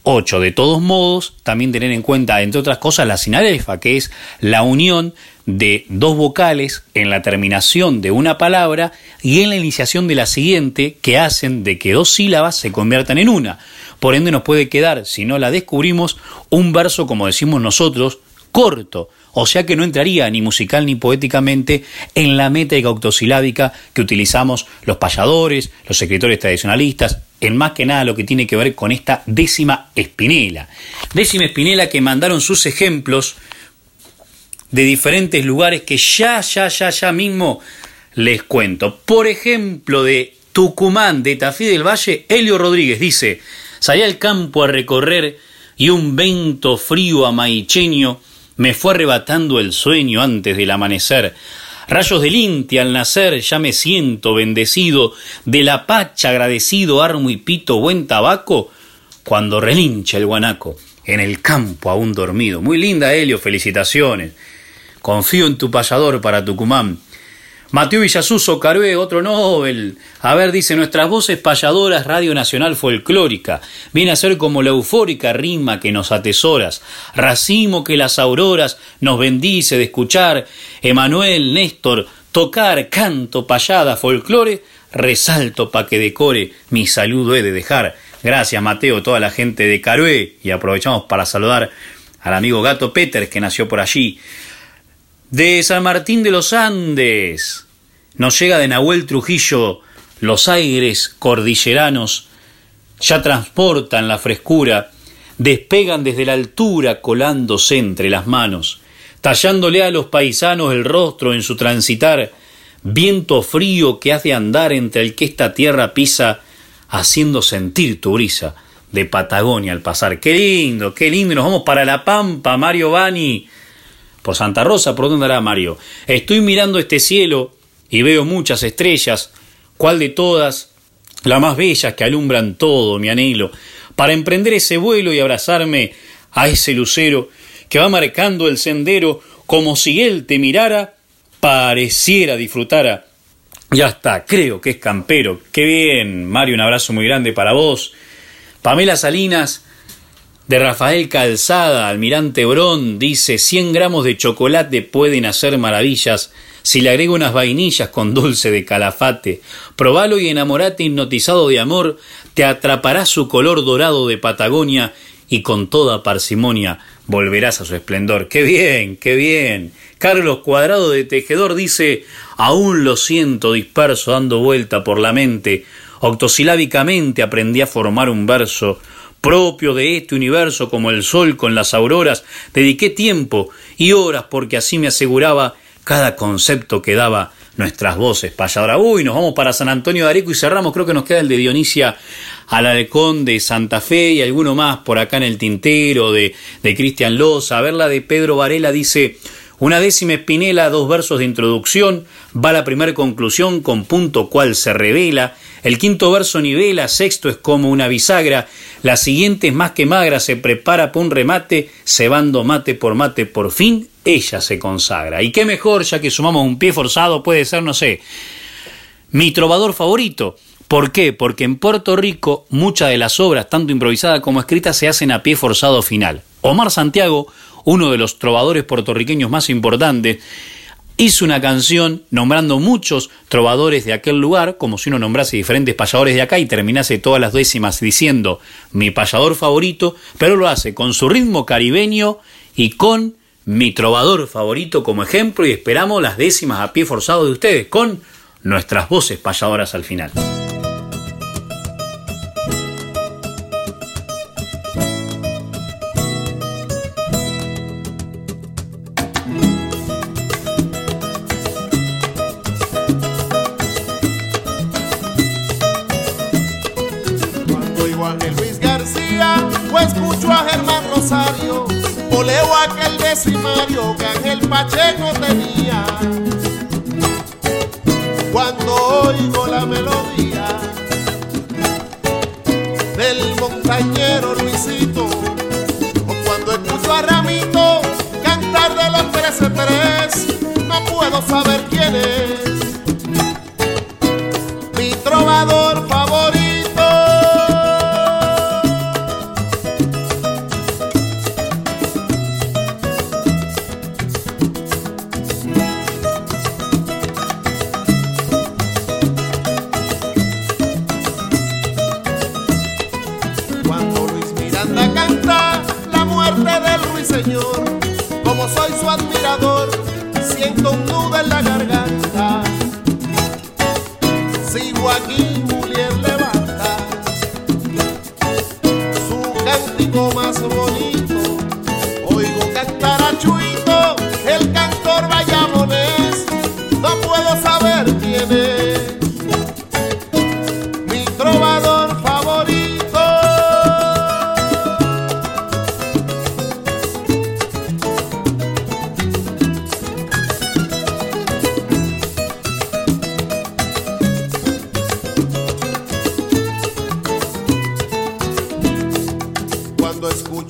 Ocho. De todos modos, también tener en cuenta, entre otras cosas, la sinalefa, que es la unión de dos vocales en la terminación de una palabra y en la iniciación de la siguiente que hacen de que dos sílabas se conviertan en una. Por ende nos puede quedar, si no la descubrimos, un verso, como decimos nosotros, corto, o sea que no entraría ni musical ni poéticamente en la métrica octosilábica que utilizamos los payadores, los escritores tradicionalistas, en más que nada lo que tiene que ver con esta décima espinela. Décima espinela que mandaron sus ejemplos de diferentes lugares que ya, ya, ya, ya mismo les cuento. Por ejemplo, de Tucumán, de Tafí del Valle, Helio Rodríguez dice, Salí al campo a recorrer y un vento frío amaicheño me fue arrebatando el sueño antes del amanecer. Rayos del Inti al nacer ya me siento bendecido, de la pacha agradecido armo y pito buen tabaco, cuando relincha el guanaco, en el campo aún dormido. Muy linda, Helio, felicitaciones. Confío en tu payador para Tucumán. Mateo Villasuso, Carué, otro Nobel. A ver, dice, nuestras voces payadoras, Radio Nacional Folclórica. Viene a ser como la eufórica rima que nos atesoras. Racimo que las auroras nos bendice de escuchar. Emanuel, Néstor, tocar, canto, payada, folclore. Resalto pa' que decore, mi saludo he de dejar. Gracias, Mateo, toda la gente de Carué. Y aprovechamos para saludar al amigo Gato Peters, que nació por allí de San Martín de los Andes. Nos llega de Nahuel Trujillo los aires cordilleranos, ya transportan la frescura, despegan desde la altura colándose entre las manos, tallándole a los paisanos el rostro en su transitar, viento frío que hace andar entre el que esta tierra pisa, haciendo sentir tu brisa de Patagonia al pasar. Qué lindo, qué lindo, nos vamos para La Pampa, Mario Bani por Santa Rosa, ¿por dónde hará Mario? Estoy mirando este cielo y veo muchas estrellas, ¿cuál de todas? La más bellas que alumbran todo mi anhelo, para emprender ese vuelo y abrazarme a ese lucero que va marcando el sendero como si él te mirara, pareciera disfrutara. Ya está, creo que es campero. Qué bien, Mario, un abrazo muy grande para vos. Pamela Salinas, de Rafael Calzada, Almirante Brón, dice 100 gramos de chocolate pueden hacer maravillas si le agrego unas vainillas con dulce de calafate. Probalo y enamorate hipnotizado de amor, te atrapará su color dorado de Patagonia y con toda parsimonia volverás a su esplendor. ¡Qué bien, qué bien! Carlos Cuadrado de Tejedor dice, aún lo siento disperso dando vuelta por la mente, octosilábicamente aprendí a formar un verso, propio de este universo como el sol con las auroras, dediqué tiempo y horas porque así me aseguraba cada concepto que daba nuestras voces. Uy, nos vamos para San Antonio de Areco y cerramos, creo que nos queda el de Dionisia Alarcón de Santa Fe y alguno más por acá en el tintero de, de Cristian Loza. A ver la de Pedro Varela dice, Una décima espinela, dos versos de introducción, va la primera conclusión con punto cual se revela, el quinto verso nivela, sexto es como una bisagra, la siguiente es más que magra, se prepara para un remate, cebando mate por mate, por fin ella se consagra. Y qué mejor, ya que sumamos un pie forzado, puede ser, no sé, mi trovador favorito. ¿Por qué? Porque en Puerto Rico muchas de las obras, tanto improvisadas como escritas, se hacen a pie forzado final. Omar Santiago, uno de los trovadores puertorriqueños más importantes, hizo una canción nombrando muchos trovadores de aquel lugar, como si uno nombrase diferentes payadores de acá y terminase todas las décimas diciendo mi payador favorito, pero lo hace con su ritmo caribeño y con mi trovador favorito como ejemplo y esperamos las décimas a pie forzado de ustedes con nuestras voces payadoras al final.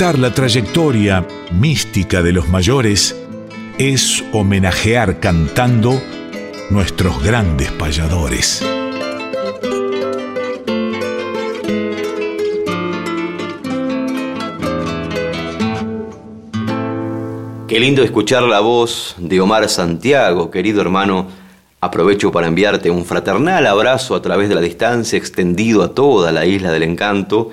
La trayectoria mística de los mayores es homenajear cantando nuestros grandes payadores. Qué lindo escuchar la voz de Omar Santiago, querido hermano. Aprovecho para enviarte un fraternal abrazo a través de la distancia extendido a toda la isla del encanto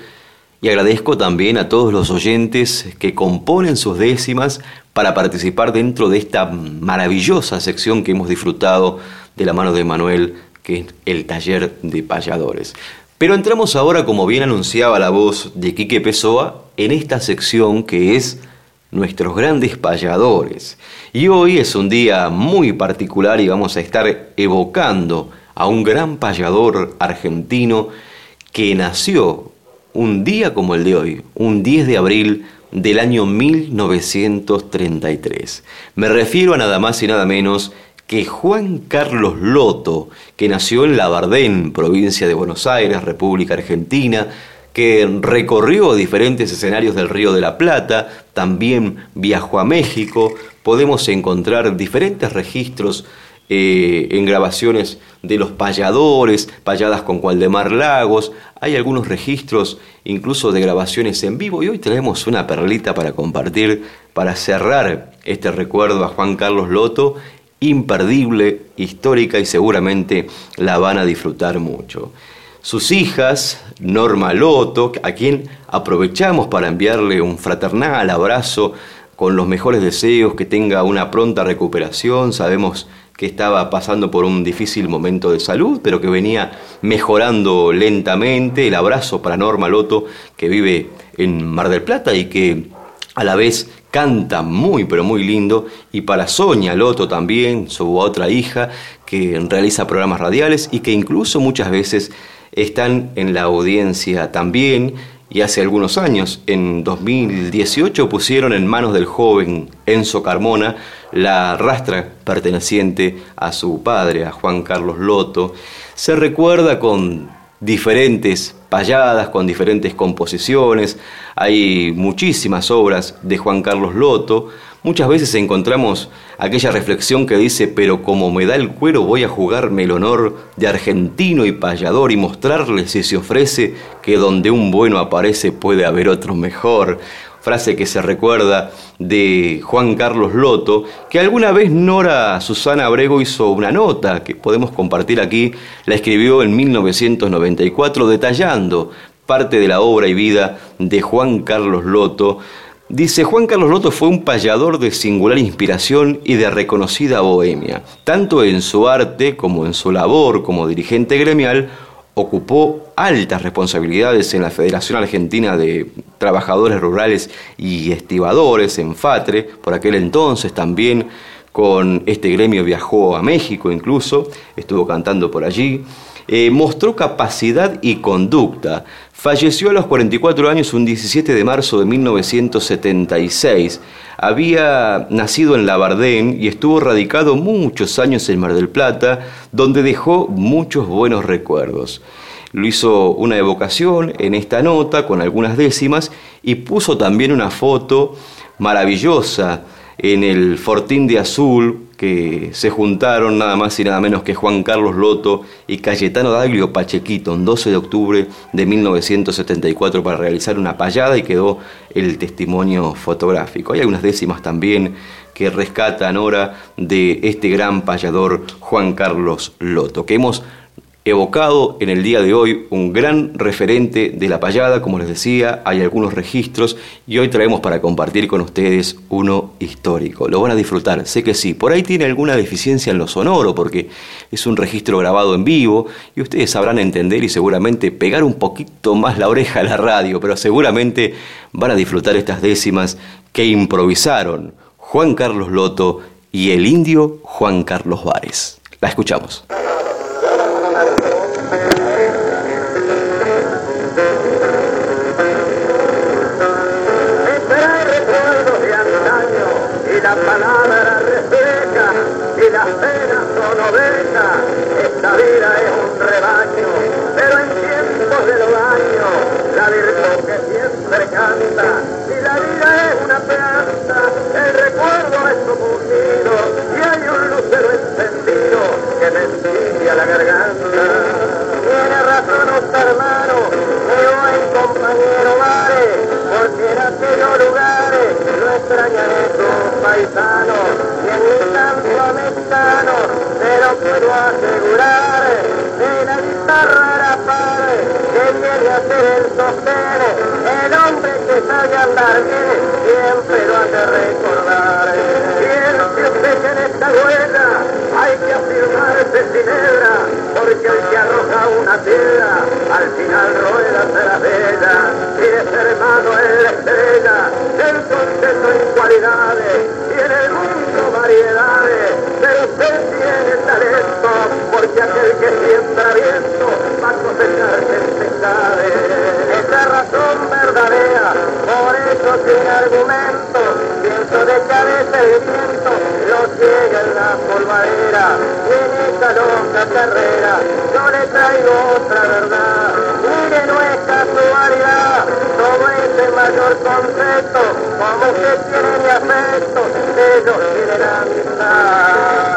y agradezco también a todos los oyentes que componen sus décimas para participar dentro de esta maravillosa sección que hemos disfrutado de la mano de Manuel, que es el taller de payadores. Pero entramos ahora, como bien anunciaba la voz de Quique Pessoa, en esta sección que es nuestros grandes payadores. Y hoy es un día muy particular y vamos a estar evocando a un gran payador argentino que nació un día como el de hoy, un 10 de abril del año 1933. Me refiero a nada más y nada menos que Juan Carlos Loto, que nació en Labardén, provincia de Buenos Aires, República Argentina, que recorrió diferentes escenarios del Río de la Plata, también viajó a México, podemos encontrar diferentes registros eh, en grabaciones de los payadores, payadas con Waldemar Lagos, hay algunos registros incluso de grabaciones en vivo. Y hoy tenemos una perlita para compartir, para cerrar este recuerdo a Juan Carlos Loto, imperdible, histórica y seguramente la van a disfrutar mucho. Sus hijas, Norma Loto, a quien aprovechamos para enviarle un fraternal abrazo con los mejores deseos, que tenga una pronta recuperación. Sabemos que estaba pasando por un difícil momento de salud, pero que venía mejorando lentamente. El abrazo para Norma Loto, que vive en Mar del Plata y que a la vez canta muy pero muy lindo y para Sonia Loto también, su otra hija, que realiza programas radiales y que incluso muchas veces están en la audiencia también y hace algunos años, en 2018, pusieron en manos del joven Enzo Carmona la rastra perteneciente a su padre, a Juan Carlos Loto. Se recuerda con diferentes payadas, con diferentes composiciones. Hay muchísimas obras de Juan Carlos Loto. Muchas veces encontramos aquella reflexión que dice, pero como me da el cuero voy a jugarme el honor de argentino y payador y mostrarle si se ofrece que donde un bueno aparece puede haber otro mejor. Frase que se recuerda de Juan Carlos Loto, que alguna vez Nora Susana Abrego hizo una nota que podemos compartir aquí, la escribió en 1994 detallando parte de la obra y vida de Juan Carlos Loto, Dice, Juan Carlos Loto fue un payador de singular inspiración y de reconocida bohemia. Tanto en su arte como en su labor como dirigente gremial, ocupó altas responsabilidades en la Federación Argentina de Trabajadores Rurales y Estibadores, en FATRE, por aquel entonces también con este gremio viajó a México incluso, estuvo cantando por allí. Eh, mostró capacidad y conducta. Falleció a los 44 años un 17 de marzo de 1976. Había nacido en Labardén y estuvo radicado muchos años en Mar del Plata, donde dejó muchos buenos recuerdos. Lo hizo una evocación en esta nota con algunas décimas y puso también una foto maravillosa en el Fortín de Azul, que se juntaron nada más y nada menos que Juan Carlos Loto y Cayetano Daglio Pachequito en 12 de octubre de 1974 para realizar una payada y quedó el testimonio fotográfico. Hay algunas décimas también que rescatan ahora de este gran payador Juan Carlos Loto, que hemos evocado en el día de hoy un gran referente de la payada, como les decía, hay algunos registros y hoy traemos para compartir con ustedes uno histórico. Lo van a disfrutar, sé que sí. Por ahí tiene alguna deficiencia en lo sonoro porque es un registro grabado en vivo y ustedes sabrán entender y seguramente pegar un poquito más la oreja a la radio, pero seguramente van a disfrutar estas décimas que improvisaron Juan Carlos Loto y el indio Juan Carlos Vares. La escuchamos. Palabra refleja y las penas son ovejas. Esta vida es un rebaño, pero en tiempos de los años, la virtud que siempre canta. Y la vida es una planta, el recuerdo es un fundido y hay un lucero encendido que me enciende a la garganta. Tiene razón hermano, mi buen compañero Mare, aquellos lugares no extrañaré tu paisano, y en mi canto americano, pero puedo asegurar de la guitarra la padre, que viene a ser el sostén, el hombre que sabe andar bien, siempre lo hace recordar en esta guerra hay que afirmarse sin hebra, porque el que arroja una piedra al final rueda de la vela y es hermano en la estrella del concepto en cualidades y en el mundo variedades, pero usted tiene talento porque aquel que siembra viento va a cosechar sabe esa razón verdadera, por eso sin argumentos, viento de cabeza el viento, lo ciega en la polvareda, y en esta loca carrera yo le traigo otra verdad, mire no es casualidad, todo ese mayor concepto, como que tiene mi afecto, ellos tienen amistad.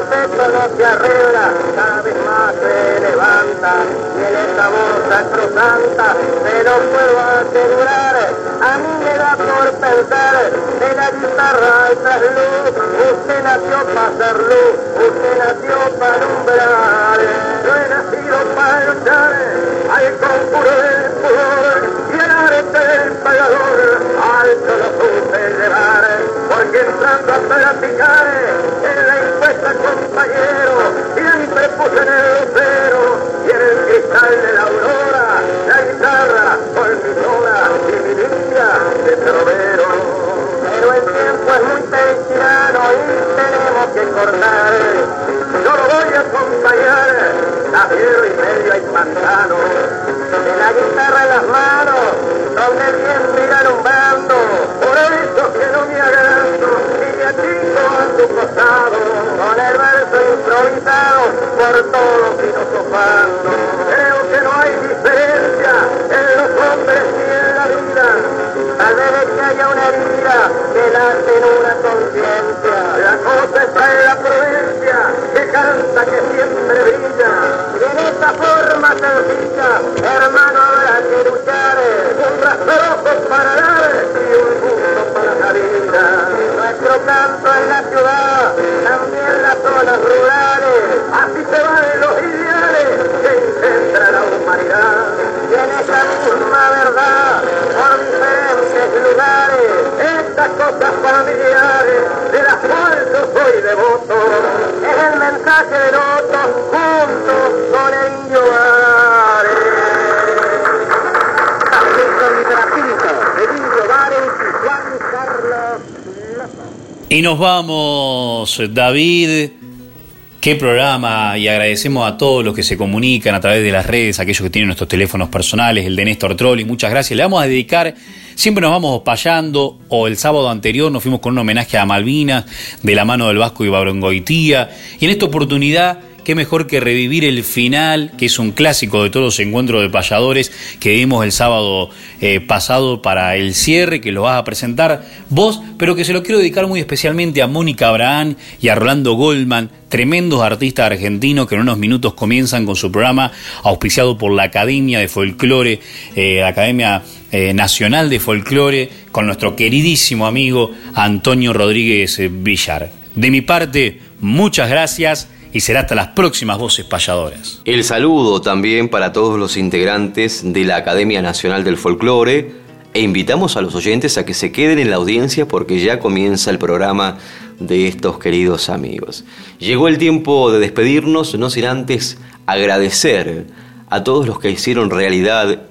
No se arregla, cada vez más se levanta, y en esta voz sacrosanta, se lo puedo asegurar, a mí me da por pensar, de la guitarra al trasluz, usted nació para ser luz, usted nació para alumbrar, yo he nacido para luchar, al concurso del pudor, y el arte del pagador, alto lo supe llevar, porque entrando a platicar, en la encuesta compañero, siempre puse en el lucero, y en el cristal de la aurora, la guitarra con mi sola y mi línea de trovero. Pero el tirano y tenemos que cortar. Yo lo voy a acompañar, a fierro y medio hay pantano, de la guitarra en las manos, donde el viento irá alumbrando, por eso que no me agaranto, y me achico a su costado, con el verso improvisado, por todo filosofando. Creo que no hay diferencia en los hombres y tal vez que haya una herida que late en una conciencia. La cosa está en la prudencia que canta que siempre brilla. Y en esta forma sencilla, hermano, habrá que luchar. Un rastrojo para dar y un gusto para la vida. Nuestro canto en la ciudad, también las Y nos vamos, David. Qué programa y agradecemos a todos los que se comunican a través de las redes, aquellos que tienen nuestros teléfonos personales, el de Néstor Trolli, muchas gracias. Le vamos a dedicar, siempre nos vamos payando, o el sábado anterior nos fuimos con un homenaje a Malvinas, de la mano del Vasco y Babrongoitía, y en esta oportunidad qué mejor que revivir el final, que es un clásico de todos los encuentros de payadores que vimos el sábado eh, pasado para el cierre, que lo vas a presentar vos, pero que se lo quiero dedicar muy especialmente a Mónica Abraham y a Rolando Goldman, tremendos artistas argentinos que en unos minutos comienzan con su programa auspiciado por la Academia de Folclore, eh, Academia eh, Nacional de Folclore, con nuestro queridísimo amigo Antonio Rodríguez Villar. De mi parte, muchas gracias y será hasta las próximas voces payadoras. El saludo también para todos los integrantes de la Academia Nacional del Folclore e invitamos a los oyentes a que se queden en la audiencia porque ya comienza el programa de estos queridos amigos. Llegó el tiempo de despedirnos, no sin antes agradecer a todos los que hicieron realidad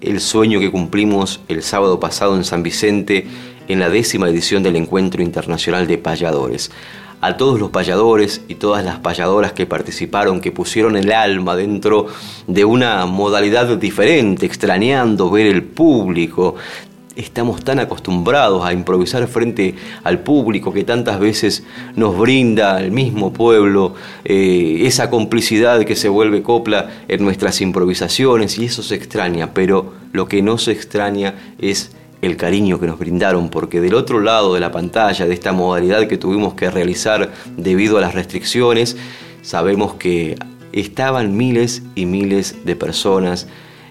el sueño que cumplimos el sábado pasado en San Vicente en la décima edición del Encuentro Internacional de Payadores a todos los payadores y todas las payadoras que participaron, que pusieron el alma dentro de una modalidad diferente, extrañando ver el público. Estamos tan acostumbrados a improvisar frente al público que tantas veces nos brinda el mismo pueblo, eh, esa complicidad que se vuelve copla en nuestras improvisaciones y eso se extraña, pero lo que no se extraña es el cariño que nos brindaron, porque del otro lado de la pantalla, de esta modalidad que tuvimos que realizar debido a las restricciones, sabemos que estaban miles y miles de personas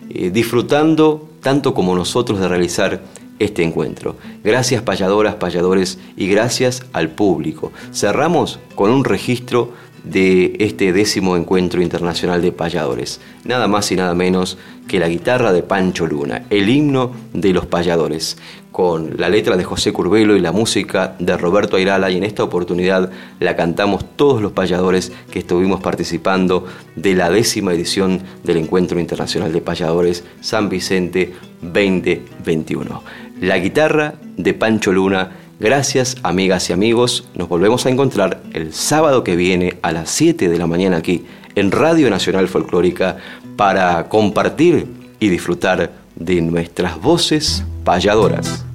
eh, disfrutando tanto como nosotros de realizar este encuentro. Gracias payadoras, payadores y gracias al público. Cerramos con un registro de este décimo encuentro internacional de payadores. Nada más y nada menos que la guitarra de Pancho Luna, el himno de los payadores. con la letra de José Curbelo y la música de Roberto Airala y en esta oportunidad la cantamos todos los payadores que estuvimos participando de la décima edición del Encuentro Internacional de Payadores San Vicente 2021. La guitarra de Pancho Luna. Gracias amigas y amigos, nos volvemos a encontrar el sábado que viene a las 7 de la mañana aquí en Radio Nacional Folclórica para compartir y disfrutar de nuestras voces payadoras.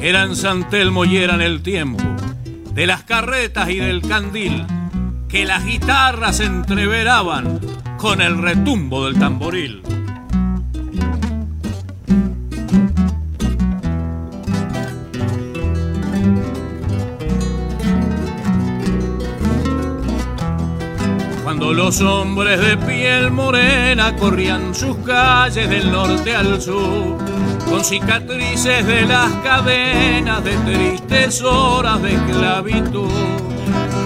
Eran San Telmo y eran el tiempo de las carretas y del candil, que las guitarras entreveraban con el retumbo del tamboril. Cuando los hombres de piel morena corrían sus calles del norte al sur, con cicatrices de las cadenas de tristes horas de esclavitud,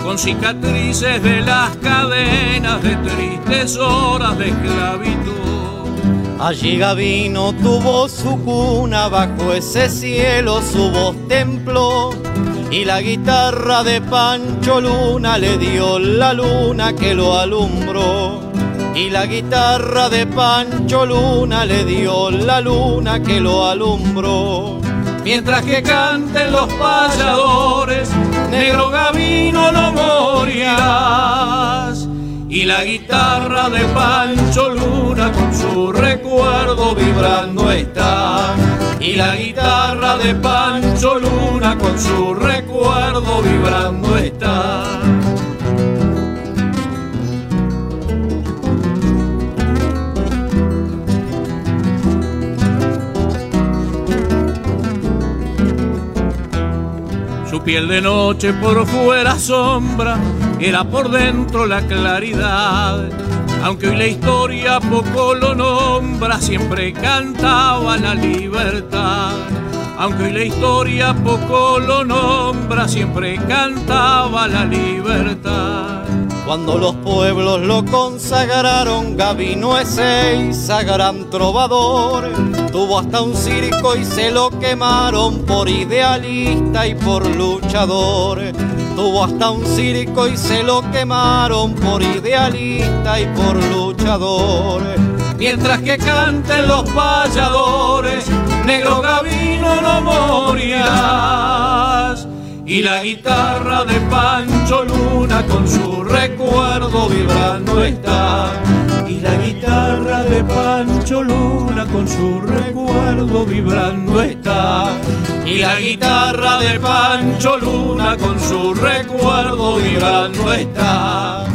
con cicatrices de las cadenas de tristes horas de esclavitud. Allí Gavino tuvo su cuna, bajo ese cielo su voz templó y la guitarra de Pancho Luna le dio la luna que lo alumbró. Y la guitarra de Pancho Luna le dio la luna que lo alumbró. Mientras que canten los payadores, negro Gavino no morirás. Y la guitarra de Pancho Luna con su recuerdo vibrando está y la guitarra de Pancho Luna con su recuerdo vibrando está. Su piel de noche por fuera sombra, era por dentro la claridad aunque hoy la historia poco lo nombra, siempre cantaba la libertad. Aunque hoy la historia poco lo nombra, siempre cantaba la libertad. Cuando los pueblos lo consagraron, Gavino Ezeiza, gran trovador, tuvo hasta un circo y se lo quemaron por idealista y por luchador. Tuvo hasta un circo y se lo quemaron por idealista y por luchador. Mientras que canten los payadores, negro Gavino no morirás. Y la guitarra de Pancho Luna con su recuerdo vibrando está. Y la guitarra de Pancho Luna con su recuerdo vibrando está. Y la guitarra de Pancho Luna con su recuerdo vibrando está.